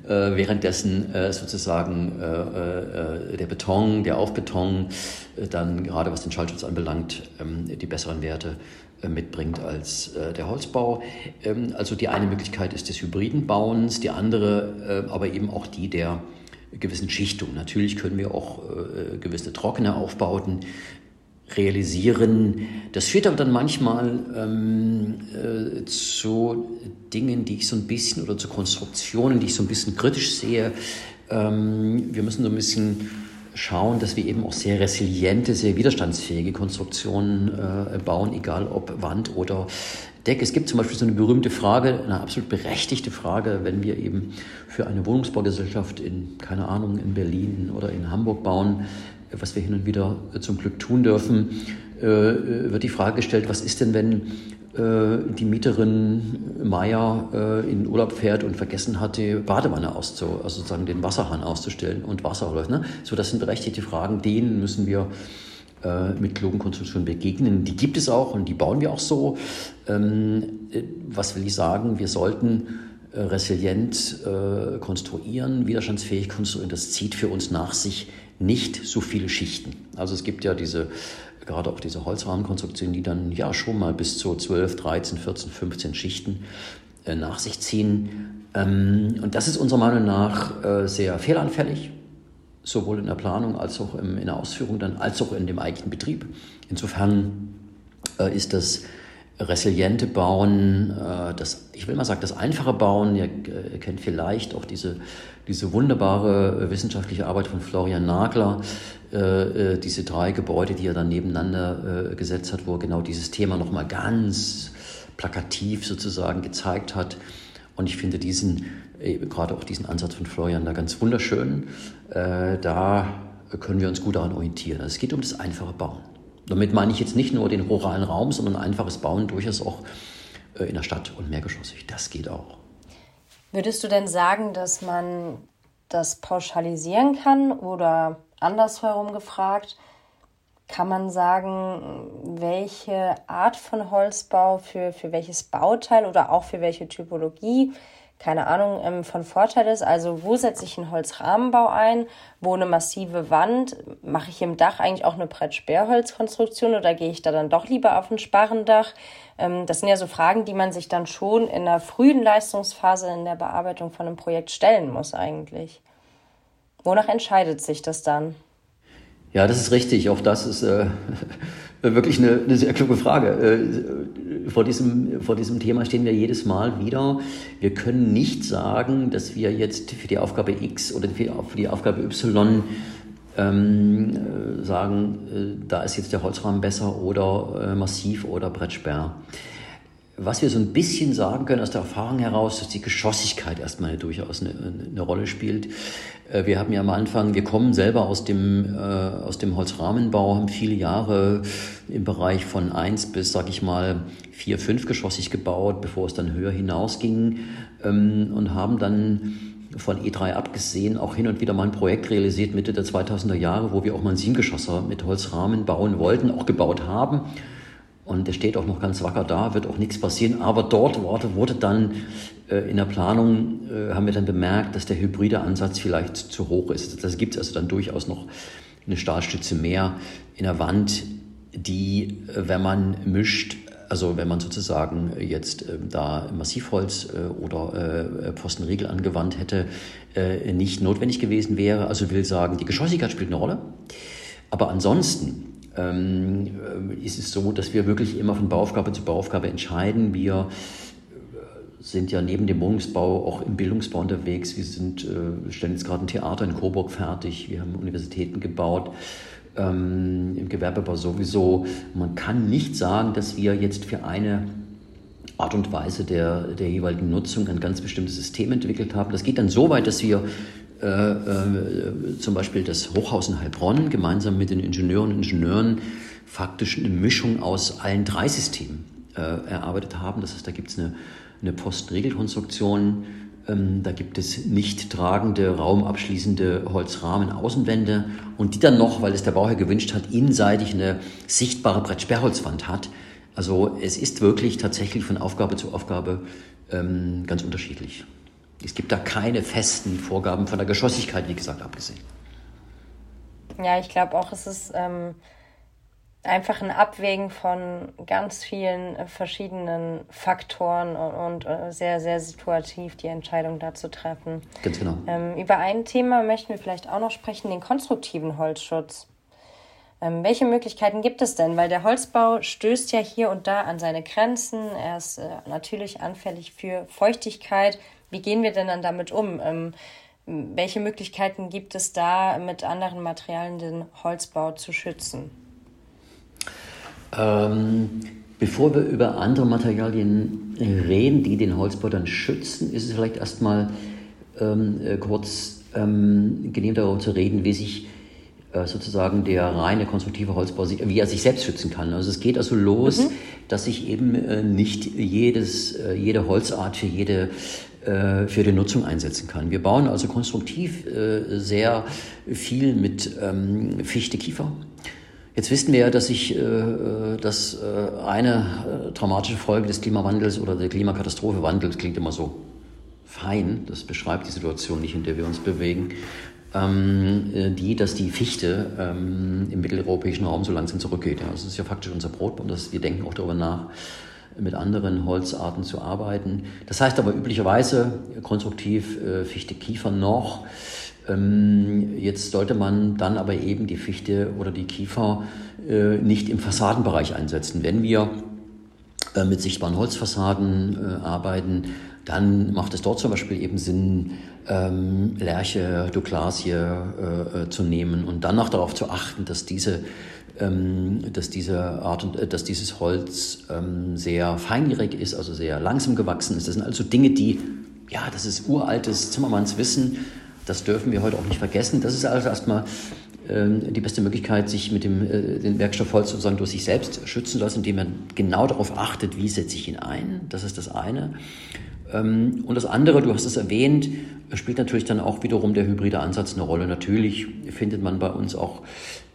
Äh, währenddessen äh, sozusagen äh, äh, der Beton, der Aufbeton, äh, dann gerade was den Schallschutz anbelangt, ähm, die besseren Werte äh, mitbringt als äh, der Holzbau. Ähm, also die eine Möglichkeit ist des hybriden Bauens, die andere äh, aber eben auch die der gewissen Schichtung. Natürlich können wir auch gewisse trockene Aufbauten realisieren. Das führt aber dann manchmal ähm, äh, zu Dingen, die ich so ein bisschen oder zu Konstruktionen, die ich so ein bisschen kritisch sehe. Ähm, wir müssen so ein bisschen schauen, dass wir eben auch sehr resiliente, sehr widerstandsfähige Konstruktionen äh, bauen, egal ob Wand oder Deck. Es gibt zum Beispiel so eine berühmte Frage, eine absolut berechtigte Frage, wenn wir eben für eine Wohnungsbaugesellschaft in, keine Ahnung, in Berlin oder in Hamburg bauen, was wir hin und wieder zum Glück tun dürfen, äh, wird die Frage gestellt, was ist denn, wenn äh, die Mieterin Meier äh, in Urlaub fährt und vergessen hat, die Badewanne auszu, also sozusagen den Wasserhahn auszustellen und Wasser läuft. Ne? So, das sind berechtigte Fragen, denen müssen wir äh, mit klugen Konstruktionen begegnen. Die gibt es auch und die bauen wir auch so. Ähm, äh, was will ich sagen? Wir sollten äh, resilient äh, konstruieren, widerstandsfähig konstruieren. Das zieht für uns nach sich nicht so viele Schichten. Also es gibt ja diese gerade auch diese Holzrahmenkonstruktionen, die dann ja schon mal bis zu 12, 13, 14, 15 Schichten äh, nach sich ziehen. Ähm, und das ist unserer Meinung nach äh, sehr fehlanfällig, sowohl in der Planung als auch im, in der Ausführung, dann, als auch in dem eigentlichen Betrieb. Insofern äh, ist das resiliente Bauen, äh, das, ich will mal sagen, das einfache Bauen, ihr, ihr kennt vielleicht auch diese, diese wunderbare äh, wissenschaftliche Arbeit von Florian Nagler, äh, äh, diese drei Gebäude, die er dann nebeneinander gesetzt hat, wo er genau dieses Thema nochmal ganz plakativ sozusagen gezeigt hat. Und ich finde diesen, gerade auch diesen Ansatz von Florian da ganz wunderschön. Da können wir uns gut daran orientieren. Also es geht um das einfache Bauen. Damit meine ich jetzt nicht nur den ruralen Raum, sondern einfaches Bauen durchaus auch in der Stadt und mehrgeschossig. Das geht auch. Würdest du denn sagen, dass man das pauschalisieren kann oder andersherum gefragt, kann man sagen, welche Art von Holzbau für, für welches Bauteil oder auch für welche Typologie, keine Ahnung, ähm, von Vorteil ist? Also wo setze ich einen Holzrahmenbau ein? Wo eine massive Wand? Mache ich im Dach eigentlich auch eine Brett-Sperrholzkonstruktion oder gehe ich da dann doch lieber auf ein Sparrendach? Ähm, das sind ja so Fragen, die man sich dann schon in der frühen Leistungsphase in der Bearbeitung von einem Projekt stellen muss eigentlich. Wonach entscheidet sich das dann? Ja, das ist richtig. Auch das ist äh, wirklich eine, eine, sehr kluge Frage. Äh, vor, diesem, vor diesem Thema stehen wir jedes Mal wieder. Wir können nicht sagen, dass wir jetzt für die Aufgabe X oder für die Aufgabe Y ähm, äh, sagen, äh, da ist jetzt der Holzrahmen besser oder äh, massiv oder Brettsperr. Was wir so ein bisschen sagen können aus der Erfahrung heraus, dass die Geschossigkeit erstmal durchaus eine, eine Rolle spielt. Äh, wir haben ja am Anfang, wir kommen selber aus dem, äh, aus dem Holzrahmenbau, haben viele Jahre im Bereich von eins bis, sag ich mal, vier, fünf geschossig gebaut, bevor es dann höher hinausging ähm, und haben dann von E3 abgesehen auch hin und wieder mal ein Projekt realisiert Mitte der 2000er Jahre, wo wir auch mal einen Siebengeschosser mit Holzrahmen bauen wollten, auch gebaut haben und der steht auch noch ganz wacker da, wird auch nichts passieren. Aber dort wurde, dann äh, in der Planung, äh, haben wir dann bemerkt, dass der hybride Ansatz vielleicht zu hoch ist. Das gibt es also dann durchaus noch eine Stahlstütze mehr in der Wand, die, äh, wenn man mischt, also wenn man sozusagen jetzt äh, da Massivholz äh, oder äh, Pfostenriegel angewandt hätte, nicht notwendig gewesen wäre. Also will sagen, die Geschossigkeit spielt eine Rolle. Aber ansonsten äh, ist es so, dass wir wirklich immer von Bauaufgabe zu Bauaufgabe entscheiden. Wir äh, sind ja neben dem Wohnungsbau auch im Bildungsbau unterwegs. Wir sind, äh, stellen jetzt gerade ein Theater in Coburg fertig. Wir haben Universitäten gebaut. Ähm, Im Gewerbebau sowieso. Man kann nicht sagen, dass wir jetzt für eine Art und Weise der, der jeweiligen Nutzung ein ganz bestimmtes System entwickelt haben. Das geht dann so weit, dass wir äh, äh, zum Beispiel das Hochhaus in Heilbronn gemeinsam mit den Ingenieuren und Ingenieuren faktisch eine Mischung aus allen drei Systemen äh, erarbeitet haben. Das heißt, da gibt es eine, eine Postregelkonstruktion, ähm, da gibt es nicht tragende, raumabschließende Holzrahmen, Außenwände und die dann noch, weil es der Bauherr gewünscht hat, innenseitig eine sichtbare Brettsperrholzwand hat. Also es ist wirklich tatsächlich von Aufgabe zu Aufgabe ähm, ganz unterschiedlich. Es gibt da keine festen Vorgaben von der Geschossigkeit, wie gesagt, abgesehen. Ja, ich glaube auch, es ist ähm, einfach ein Abwägen von ganz vielen äh, verschiedenen Faktoren und, und äh, sehr, sehr situativ die Entscheidung da zu treffen. Ganz genau. Ähm, über ein Thema möchten wir vielleicht auch noch sprechen, den konstruktiven Holzschutz. Ähm, welche Möglichkeiten gibt es denn? Weil der Holzbau stößt ja hier und da an seine Grenzen. Er ist äh, natürlich anfällig für Feuchtigkeit, wie gehen wir denn dann damit um? Ähm, welche Möglichkeiten gibt es da, mit anderen Materialien den Holzbau zu schützen? Ähm, bevor wir über andere Materialien reden, die den Holzbau dann schützen, ist es vielleicht erstmal ähm, äh, kurz ähm, genehm darüber zu reden, wie sich äh, sozusagen der reine konstruktive Holzbau, wie er sich selbst schützen kann. Also es geht also los, mhm. dass sich eben äh, nicht jedes, äh, jede Holzart für jede für die Nutzung einsetzen kann. Wir bauen also konstruktiv äh, sehr viel mit ähm, Fichte Kiefer. Jetzt wissen wir ja, dass sich äh, dass eine dramatische Folge des Klimawandels oder der Klimakatastrophe wandelt, klingt immer so fein, das beschreibt die Situation nicht, in der wir uns bewegen, ähm, die, dass die Fichte ähm, im mitteleuropäischen Raum so langsam zurückgeht. Ja, das ist ja faktisch unser Brot und das, wir denken auch darüber nach, mit anderen Holzarten zu arbeiten. Das heißt aber üblicherweise konstruktiv äh, Fichte Kiefer noch. Ähm, jetzt sollte man dann aber eben die Fichte oder die Kiefer äh, nicht im Fassadenbereich einsetzen. Wenn wir äh, mit sichtbaren Holzfassaden äh, arbeiten, dann macht es dort zum Beispiel eben Sinn, ähm, Lärche, Douglasie äh, äh, zu nehmen und dann noch darauf zu achten, dass diese dass diese Art und, äh, dass dieses Holz ähm, sehr feinjährig ist, also sehr langsam gewachsen ist. Das sind also Dinge, die, ja, das ist uraltes Zimmermannswissen. Das dürfen wir heute auch nicht vergessen. Das ist also erstmal ähm, die beste Möglichkeit, sich mit dem äh, den Werkstoff Holz sozusagen durch sich selbst schützen zu lassen, indem man genau darauf achtet, wie setze ich ihn ein. Das ist das eine. Ähm, und das andere, du hast es erwähnt, spielt natürlich dann auch wiederum der hybride Ansatz eine Rolle. Natürlich findet man bei uns auch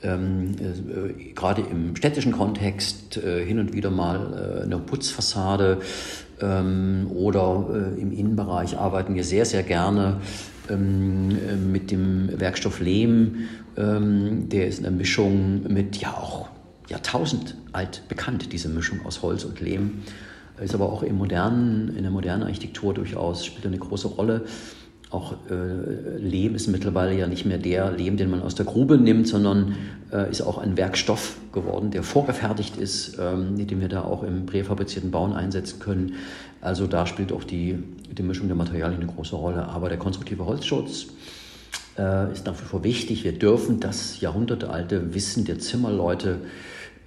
ähm, äh, gerade im städtischen Kontext äh, hin und wieder mal äh, eine Putzfassade ähm, oder äh, im Innenbereich arbeiten wir sehr, sehr gerne ähm, mit dem Werkstoff Lehm. Ähm, der ist eine Mischung mit, ja auch Jahrtausend alt bekannt, diese Mischung aus Holz und Lehm. Ist aber auch im modernen, in der modernen Architektur durchaus, spielt eine große Rolle. Auch äh, Lehm ist mittlerweile ja nicht mehr der Lehm, den man aus der Grube nimmt, sondern äh, ist auch ein Werkstoff geworden, der vorgefertigt ist, ähm, den wir da auch im präfabrizierten Bauen einsetzen können. Also da spielt auch die, die Mischung der Materialien eine große Rolle. Aber der konstruktive Holzschutz äh, ist nach wie vor wichtig. Wir dürfen das jahrhundertealte Wissen der Zimmerleute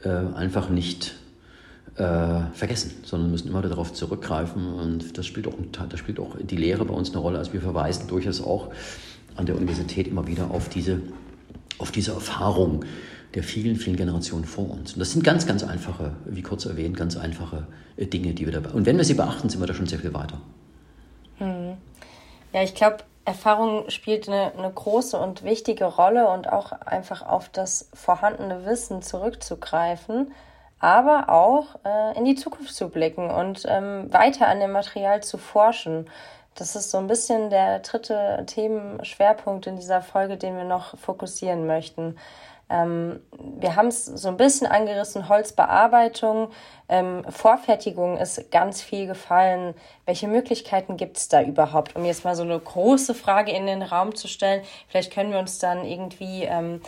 äh, einfach nicht äh, vergessen, sondern müssen immer darauf zurückgreifen. Und das spielt, auch, das spielt auch die Lehre bei uns eine Rolle. Also wir verweisen durchaus auch an der Universität immer wieder auf diese, auf diese Erfahrung der vielen, vielen Generationen vor uns. Und das sind ganz, ganz einfache, wie kurz erwähnt, ganz einfache äh, Dinge, die wir dabei. Und wenn wir sie beachten, sind wir da schon sehr viel weiter. Hm. Ja, ich glaube, Erfahrung spielt eine, eine, große und wichtige Rolle und auch einfach auf das vorhandene Wissen zurückzugreifen, aber auch äh, in die Zukunft zu blicken und ähm, weiter an dem Material zu forschen. Das ist so ein bisschen der dritte Themenschwerpunkt in dieser Folge, den wir noch fokussieren möchten. Ähm, wir haben es so ein bisschen angerissen, Holzbearbeitung, ähm, Vorfertigung ist ganz viel gefallen. Welche Möglichkeiten gibt es da überhaupt? Um jetzt mal so eine große Frage in den Raum zu stellen, vielleicht können wir uns dann irgendwie ähm,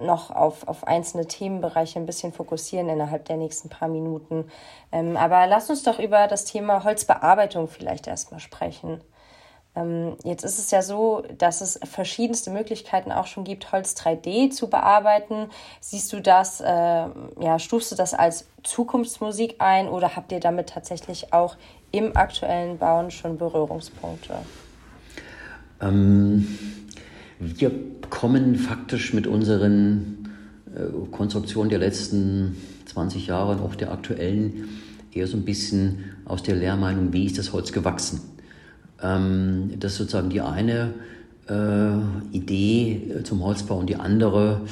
noch auf, auf einzelne Themenbereiche ein bisschen fokussieren innerhalb der nächsten paar Minuten. Ähm, aber lass uns doch über das Thema Holzbearbeitung vielleicht erstmal sprechen. Ähm, jetzt ist es ja so, dass es verschiedenste Möglichkeiten auch schon gibt, Holz 3D zu bearbeiten. Siehst du das, äh, ja, stufst du das als Zukunftsmusik ein oder habt ihr damit tatsächlich auch im aktuellen Bauen schon Berührungspunkte? Ähm, wir kommen faktisch mit unseren äh, Konstruktionen der letzten 20 Jahre und auch der aktuellen eher so ein bisschen aus der Lehrmeinung, wie ist das Holz gewachsen? Ähm, das ist sozusagen die eine äh, Idee zum Holzbau und die andere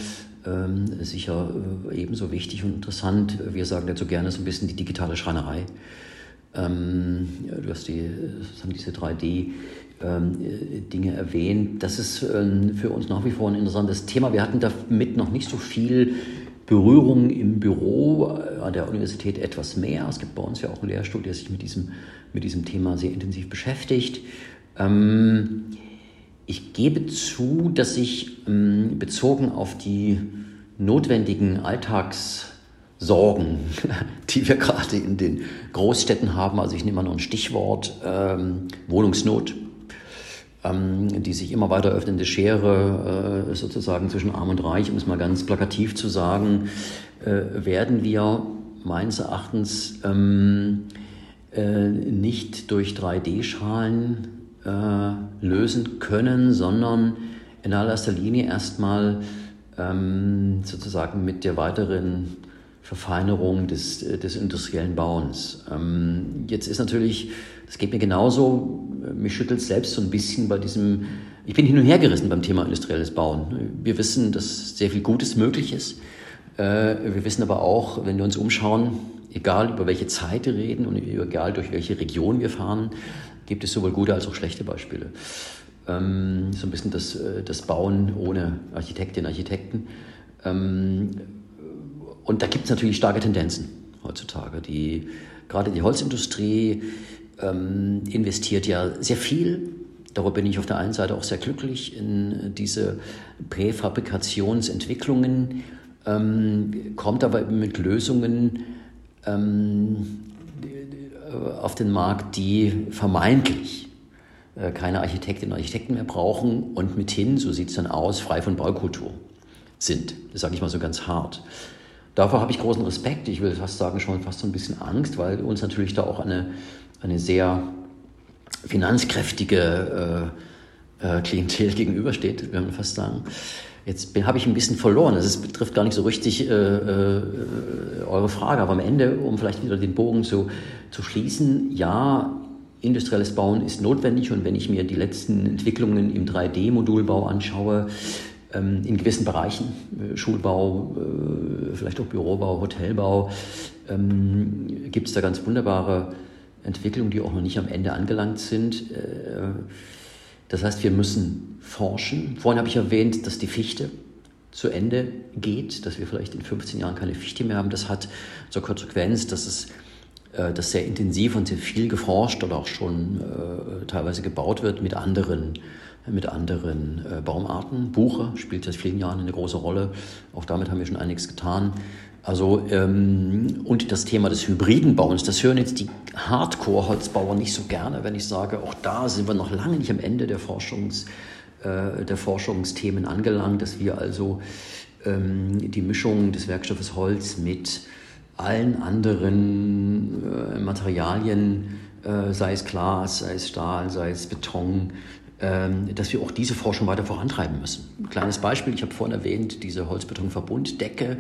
ähm, sicher äh, ebenso wichtig und interessant. Wir sagen dazu gerne so ein bisschen die digitale Schreinerei. Ähm, du hast die, diese 3D Dinge erwähnt. Das ist für uns nach wie vor ein interessantes Thema. Wir hatten damit noch nicht so viel Berührung im Büro, äh, an der Universität etwas mehr. Es gibt bei uns ja auch einen Lehrstuhl, der sich mit diesem mit diesem Thema sehr intensiv beschäftigt. Ähm, ich gebe zu, dass ich ähm, bezogen auf die notwendigen Alltagssorgen, die wir gerade in den Großstädten haben, also ich nehme mal noch ein Stichwort, ähm, Wohnungsnot, ähm, die sich immer weiter öffnende Schere äh, sozusagen zwischen Arm und Reich, um es mal ganz plakativ zu sagen, äh, werden wir meines Erachtens ähm, äh, nicht durch 3D-Schalen äh, lösen können, sondern in allererster Linie erstmal ähm, sozusagen mit der weiteren Verfeinerung des, des industriellen Bauens. Ähm, jetzt ist natürlich, das geht mir genauso, mich schüttelt es selbst so ein bisschen bei diesem, ich bin hin und her gerissen beim Thema industrielles Bauen. Wir wissen, dass sehr viel Gutes möglich ist. Äh, wir wissen aber auch, wenn wir uns umschauen, egal über welche Zeit wir reden und egal durch welche Region wir fahren, gibt es sowohl gute als auch schlechte Beispiele. Ähm, so ein bisschen das, äh, das Bauen ohne Architektinnen und Architekten. Ähm, und da gibt es natürlich starke Tendenzen heutzutage. Die, gerade die Holzindustrie ähm, investiert ja sehr viel. Darüber bin ich auf der einen Seite auch sehr glücklich in diese Präfabrikationsentwicklungen, ähm, kommt aber mit Lösungen, ähm, auf den Markt, die vermeintlich äh, keine Architektinnen und Architekten mehr brauchen und mithin, so sieht es dann aus, frei von Baukultur sind. Das sage ich mal so ganz hart. Davor habe ich großen Respekt. Ich will fast sagen, schon fast so ein bisschen Angst, weil uns natürlich da auch eine, eine sehr finanzkräftige äh, äh, Klientel gegenübersteht, will man fast sagen. Jetzt habe ich ein bisschen verloren. Das ist, betrifft gar nicht so richtig äh, äh, eure Frage, aber am Ende, um vielleicht wieder den Bogen zu, zu schließen, ja, industrielles Bauen ist notwendig und wenn ich mir die letzten Entwicklungen im 3D-Modulbau anschaue, ähm, in gewissen Bereichen, äh, Schulbau, äh, vielleicht auch Bürobau, Hotelbau, ähm, gibt es da ganz wunderbare Entwicklungen, die auch noch nicht am Ende angelangt sind. Äh, das heißt, wir müssen forschen. Vorhin habe ich erwähnt, dass die Fichte zu Ende geht, dass wir vielleicht in 15 Jahren keine Fichte mehr haben. Das hat zur Konsequenz, dass es äh, dass sehr intensiv und sehr viel geforscht oder auch schon äh, teilweise gebaut wird mit anderen, mit anderen Baumarten. Buche spielt seit vielen Jahren eine große Rolle. Auch damit haben wir schon einiges getan. Also, ähm, und das Thema des hybriden Bauens, das hören jetzt die Hardcore-Holzbauer nicht so gerne, wenn ich sage, auch da sind wir noch lange nicht am Ende der Forschungs- äh, der Forschungsthemen angelangt, dass wir also ähm, die Mischung des Werkstoffes Holz mit allen anderen äh, Materialien, äh, sei es Glas, sei es Stahl, sei es Beton, dass wir auch diese Forschung weiter vorantreiben müssen. Ein kleines Beispiel, ich habe vorhin erwähnt, diese Holzbetonverbunddecke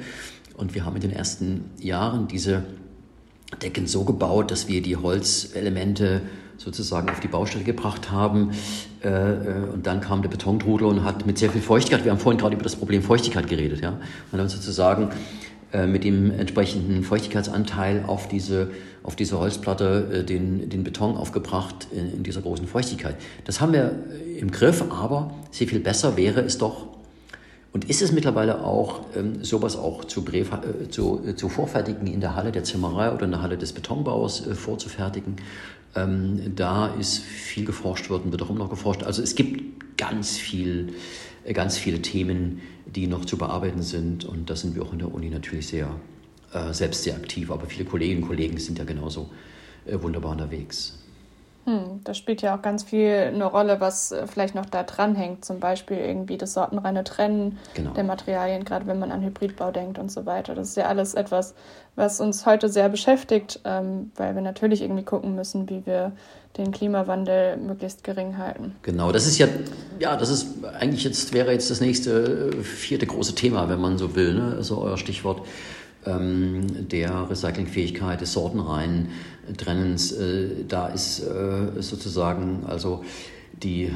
und wir haben in den ersten Jahren diese Decken so gebaut, dass wir die Holzelemente sozusagen auf die Baustelle gebracht haben. Äh, äh, und dann kam der Betontrudel und hat mit sehr viel Feuchtigkeit, wir haben vorhin gerade über das Problem Feuchtigkeit geredet, ja, und dann sozusagen äh, mit dem entsprechenden Feuchtigkeitsanteil auf diese, auf diese Holzplatte den, den Beton aufgebracht in, in dieser großen Feuchtigkeit. Das haben wir im Griff, aber sehr viel besser wäre es doch, und ist es mittlerweile auch, ähm, sowas auch zu, äh, zu, äh, zu, vorfertigen in der Halle der Zimmerei oder in der Halle des Betonbaus äh, vorzufertigen? Ähm, da ist viel geforscht worden, wird auch immer noch geforscht. Also es gibt ganz viel, äh, ganz viele Themen, die noch zu bearbeiten sind. Und da sind wir auch in der Uni natürlich sehr, äh, selbst sehr aktiv. Aber viele Kolleginnen und Kollegen sind ja genauso äh, wunderbar unterwegs. Hm, das spielt ja auch ganz viel eine Rolle, was äh, vielleicht noch da dran hängt. Zum Beispiel irgendwie das sortenreine Trennen genau. der Materialien, gerade wenn man an Hybridbau denkt und so weiter. Das ist ja alles etwas, was uns heute sehr beschäftigt, ähm, weil wir natürlich irgendwie gucken müssen, wie wir den Klimawandel möglichst gering halten. Genau, das ist ja, ja, das ist eigentlich jetzt, wäre jetzt das nächste äh, vierte große Thema, wenn man so will, ne? also euer Stichwort der Recyclingfähigkeit des sortenreinen Trennens. Äh, da ist äh, sozusagen also die, äh,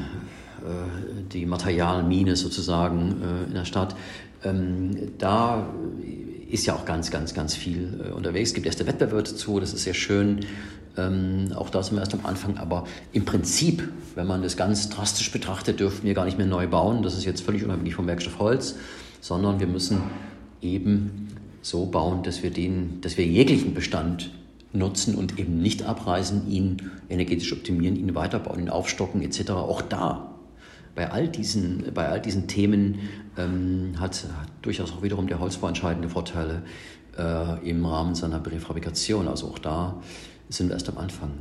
die Materialmine sozusagen in der Stadt. Ähm, da ist ja auch ganz, ganz, ganz viel unterwegs. Es gibt erste Wettbewerbe dazu, das ist sehr schön. Ähm, auch da sind wir erst am Anfang. Aber im Prinzip, wenn man das ganz drastisch betrachtet, dürfen wir gar nicht mehr neu bauen. Das ist jetzt völlig unabhängig vom Werkstoff Holz, sondern wir müssen eben so bauen, dass wir, den, dass wir jeglichen Bestand nutzen und eben nicht abreißen, ihn energetisch optimieren, ihn weiterbauen, ihn aufstocken etc. Auch da bei all diesen, bei all diesen Themen ähm, hat, hat, durchaus auch wiederum der Holzbau entscheidende Vorteile äh, im Rahmen seiner Präfabrikation. Also auch da sind wir erst am Anfang.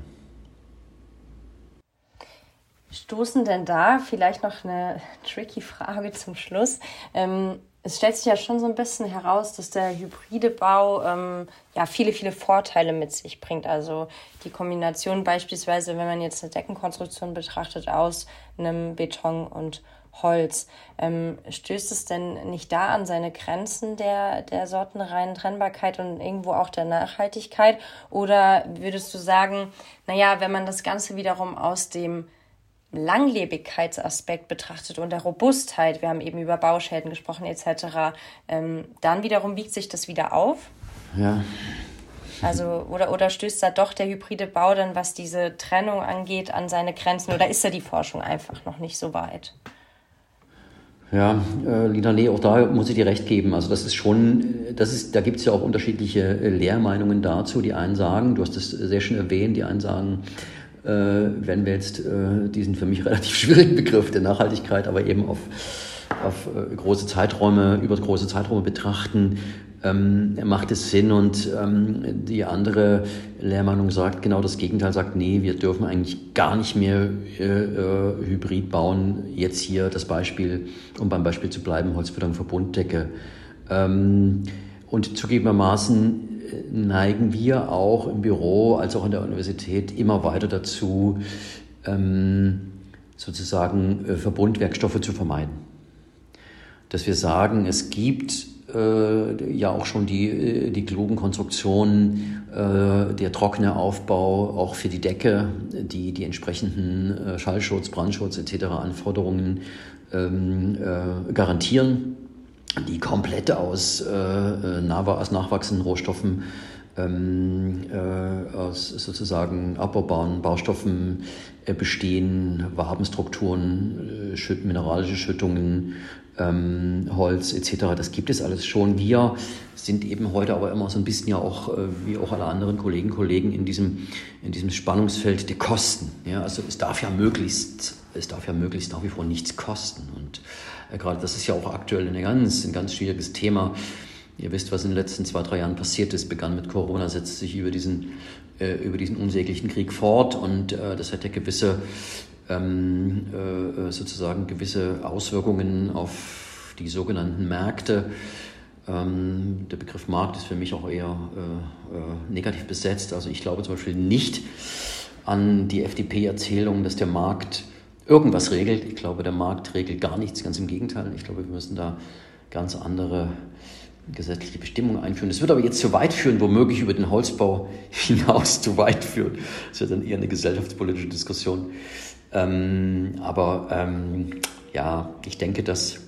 Stoßen denn da vielleicht noch eine tricky Frage zum Schluss? Ähm, es stellt sich ja schon so ein bisschen heraus, dass der hybride Bau ähm, ja viele, viele Vorteile mit sich bringt. Also die Kombination beispielsweise, wenn man jetzt eine Deckenkonstruktion betrachtet aus einem Beton und Holz. Ähm, stößt es denn nicht da an seine Grenzen der, der sortenreinen Trennbarkeit und irgendwo auch der Nachhaltigkeit? Oder würdest du sagen, naja, wenn man das Ganze wiederum aus dem Langlebigkeitsaspekt betrachtet und der Robustheit, wir haben eben über Bauschäden gesprochen etc., ähm, dann wiederum wiegt sich das wieder auf. Ja. Also, oder, oder stößt da doch der hybride Bau dann, was diese Trennung angeht, an seine Grenzen oder ist da die Forschung einfach noch nicht so weit? Ja, äh, Lina, nee, auch da muss ich dir recht geben. Also das ist schon, das ist, da gibt es ja auch unterschiedliche äh, Lehrmeinungen dazu. Die einen sagen, du hast es sehr schön erwähnt, die einen sagen, wenn wir jetzt äh, diesen für mich relativ schwierigen Begriff der Nachhaltigkeit, aber eben auf, auf äh, große Zeiträume, über große Zeiträume betrachten, ähm, macht es Sinn und ähm, die andere Lehrmeinung sagt genau das Gegenteil, sagt, nee, wir dürfen eigentlich gar nicht mehr äh, äh, Hybrid bauen. Jetzt hier das Beispiel, um beim Beispiel zu bleiben, Holzbeton Verbunddecke. Ähm, und zugegebenermaßen neigen wir auch im Büro als auch an der Universität immer weiter dazu, ähm, sozusagen äh, Verbundwerkstoffe zu vermeiden. Dass wir sagen, es gibt äh, ja auch schon die, äh, die klugen Konstruktionen, der trockene Aufbau auch für die Decke, die die entsprechenden Schallschutz, Brandschutz etc. Anforderungen ähm, äh, garantieren die komplett aus, äh, äh nachwachsenden Rohstoffen, ähm, äh, aus sozusagen abbaubaren Baustoffen äh, bestehen, Wabenstrukturen, äh, mineralische Schüttungen, ähm, Holz etc. Das gibt es alles schon. Wir sind eben heute aber immer so ein bisschen ja auch, äh, wie auch alle anderen Kollegen Kollegen, in diesem, in diesem Spannungsfeld der Kosten. Ja, also es darf ja möglichst, es darf ja möglichst nach wie vor nichts kosten. Und äh, gerade das ist ja auch aktuell ein ganz, ein ganz schwieriges Thema. Ihr wisst, was in den letzten zwei, drei Jahren passiert ist. Begann mit Corona, setzt sich über diesen, äh, über diesen unsäglichen Krieg fort und äh, das hat ja gewisse ähm, äh, sozusagen gewisse Auswirkungen auf die sogenannten Märkte. Ähm, der Begriff Markt ist für mich auch eher äh, äh, negativ besetzt. Also ich glaube zum Beispiel nicht an die FDP-Erzählung, dass der Markt irgendwas regelt. Ich glaube, der Markt regelt gar nichts, ganz im Gegenteil. Ich glaube, wir müssen da ganz andere gesetzliche Bestimmungen einführen. Das wird aber jetzt zu weit führen, womöglich über den Holzbau hinaus zu weit führen. Das ist dann eher eine gesellschaftspolitische Diskussion. Ähm, aber ähm, ja, ich denke, dass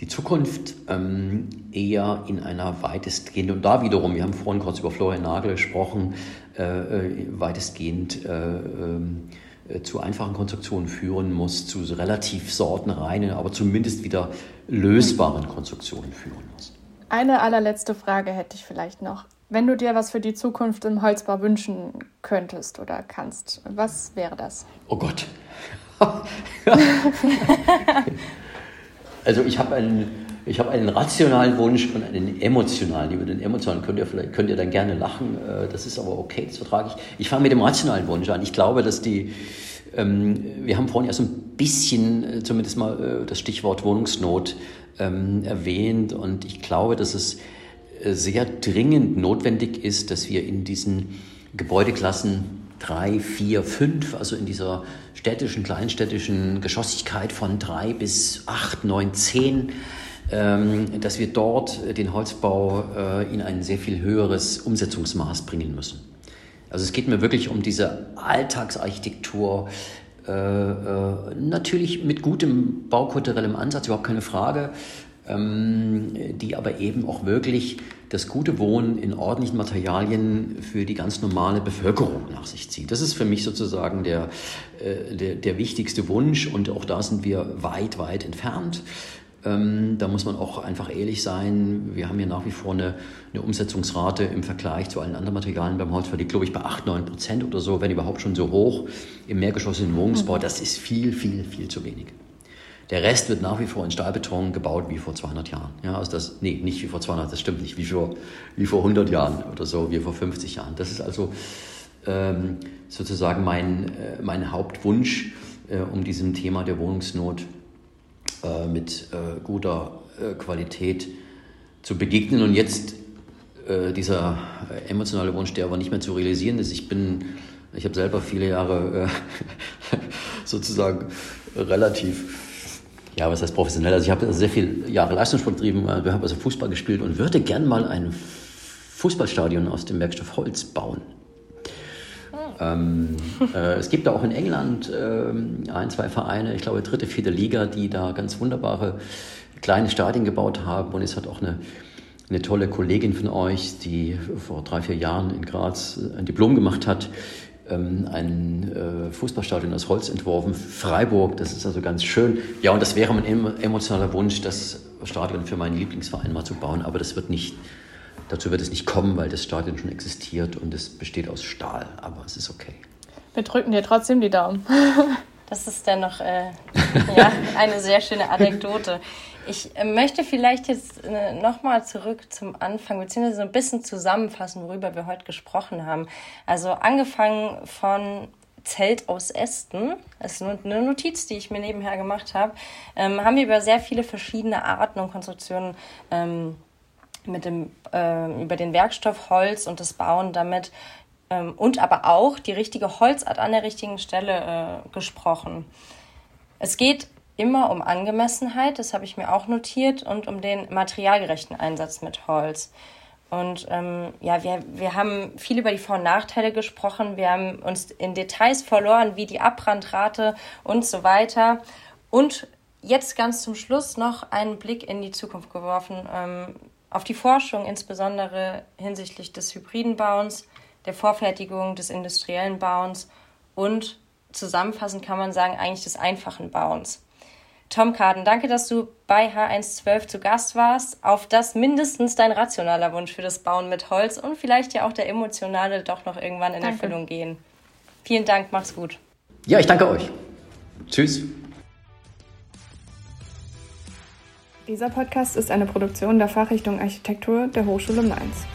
die Zukunft ähm, eher in einer weitestgehend, und da wiederum, wir haben vorhin kurz über Florian Nagel gesprochen, äh, äh weitestgehend äh, äh, zu einfachen Konstruktionen führen muss, zu relativ sortenreinen, aber zumindest wieder lösbaren Konstruktionen führen muss. Eine allerletzte Frage hätte ich vielleicht noch. Wenn du dir was für die Zukunft im Holzbau wünschen könntest oder kannst, was wäre das? Oh Gott. also ich habe einen, habe einen rationalen Wunsch und einen emotionalen. Über den emotionalen könnt ihr vielleicht könnt ihr dann gerne lachen. Äh, das ist aber okay, das vertrage ich. Ich fange mit dem rationalen Wunsch an. Ich glaube, dass die ähm, wir haben vorhin ja so ein bisschen äh, zumindest mal äh, das Stichwort Wohnungsnot ähm, erwähnt und ich glaube, dass es sehr dringend notwendig ist, dass wir in diesen Gebäudeklassen drei, vier, fünf, also in dieser städtischen, kleinstädtischen Geschossigkeit von drei bis acht, neun, zehn, ähm, dass wir dort den Holzbau äh, in ein sehr viel höheres Umsetzungsmaß bringen müssen. Also es geht mir wirklich um diese Alltagsarchitektur, äh, äh, natürlich mit gutem baukulturellem Ansatz, überhaupt keine Frage, ähm, die aber eben auch wirklich das gute Wohnen in ordentlichen Materialien für die ganz normale Bevölkerung nach sich zieht. Das ist für mich sozusagen der, äh, der, der wichtigste Wunsch und auch da sind wir weit, weit entfernt. Ähm, da muss man auch einfach ehrlich sein. Wir haben hier nach wie vor eine, eine Umsetzungsrate im Vergleich zu allen anderen Materialien beim Holz, die glaube ich bei 8, 9 Prozent oder so, wenn überhaupt schon so hoch im mehrgeschossigen Wohnungsbau. Das ist viel, viel, viel zu wenig. Der Rest wird nach wie vor in Stahlbeton gebaut wie vor 200 Jahren. Ja, also das, nee, nicht wie vor 200, das stimmt nicht, wie vor, wie vor 100 Jahren oder so, wie vor 50 Jahren. Das ist also ähm, sozusagen mein, äh, mein Hauptwunsch, äh, um diesem Thema der Wohnungsnot äh, mit äh, guter äh, Qualität zu begegnen. Und jetzt äh, dieser emotionale Wunsch, der aber nicht mehr zu realisieren ist. Ich bin, ich habe selber viele Jahre sozusagen relativ ja, was heißt professionell? Also ich habe sehr viele Jahre Leistungssport betrieben, wir haben also Fußball gespielt und würde gern mal ein Fußballstadion aus dem Werkstoff Holz bauen. Ähm, äh, es gibt auch in England äh, ein, zwei Vereine, ich glaube dritte, vierte Liga, die da ganz wunderbare kleine Stadien gebaut haben. Und es hat auch eine, eine tolle Kollegin von euch, die vor drei, vier Jahren in Graz ein Diplom gemacht hat, ähm, ein äh, Fußballstadion aus Holz entworfen. Freiburg, das ist also ganz schön. Ja, und das wäre mein emotionaler Wunsch, das Stadion für meinen Lieblingsverein mal zu bauen. Aber das wird nicht Dazu wird es nicht kommen, weil das Stadion schon existiert und es besteht aus Stahl, aber es ist okay. Wir drücken dir trotzdem die Daumen. Das ist dann noch äh, ja, eine sehr schöne Anekdote. Ich äh, möchte vielleicht jetzt äh, nochmal zurück zum Anfang, beziehungsweise so ein bisschen zusammenfassen, worüber wir heute gesprochen haben. Also angefangen von Zelt aus Ästen, das ist eine Notiz, die ich mir nebenher gemacht habe, ähm, haben wir über sehr viele verschiedene Arten und Konstruktionen ähm, mit dem, äh, über den Werkstoff Holz und das Bauen damit ähm, und aber auch die richtige Holzart an der richtigen Stelle äh, gesprochen. Es geht immer um Angemessenheit, das habe ich mir auch notiert, und um den materialgerechten Einsatz mit Holz. Und ähm, ja, wir, wir haben viel über die Vor- und Nachteile gesprochen. Wir haben uns in Details verloren, wie die Abbrandrate und so weiter. Und jetzt ganz zum Schluss noch einen Blick in die Zukunft geworfen. Ähm, auf die Forschung, insbesondere hinsichtlich des hybriden Bauens, der Vorfertigung des industriellen Bauens und zusammenfassend kann man sagen, eigentlich des einfachen Bauens. Tom Kaden, danke, dass du bei H112 zu Gast warst, auf das mindestens dein rationaler Wunsch für das Bauen mit Holz und vielleicht ja auch der emotionale doch noch irgendwann in danke. Erfüllung gehen. Vielen Dank, mach's gut. Ja, ich danke euch. Tschüss. Dieser Podcast ist eine Produktion der Fachrichtung Architektur der Hochschule Mainz.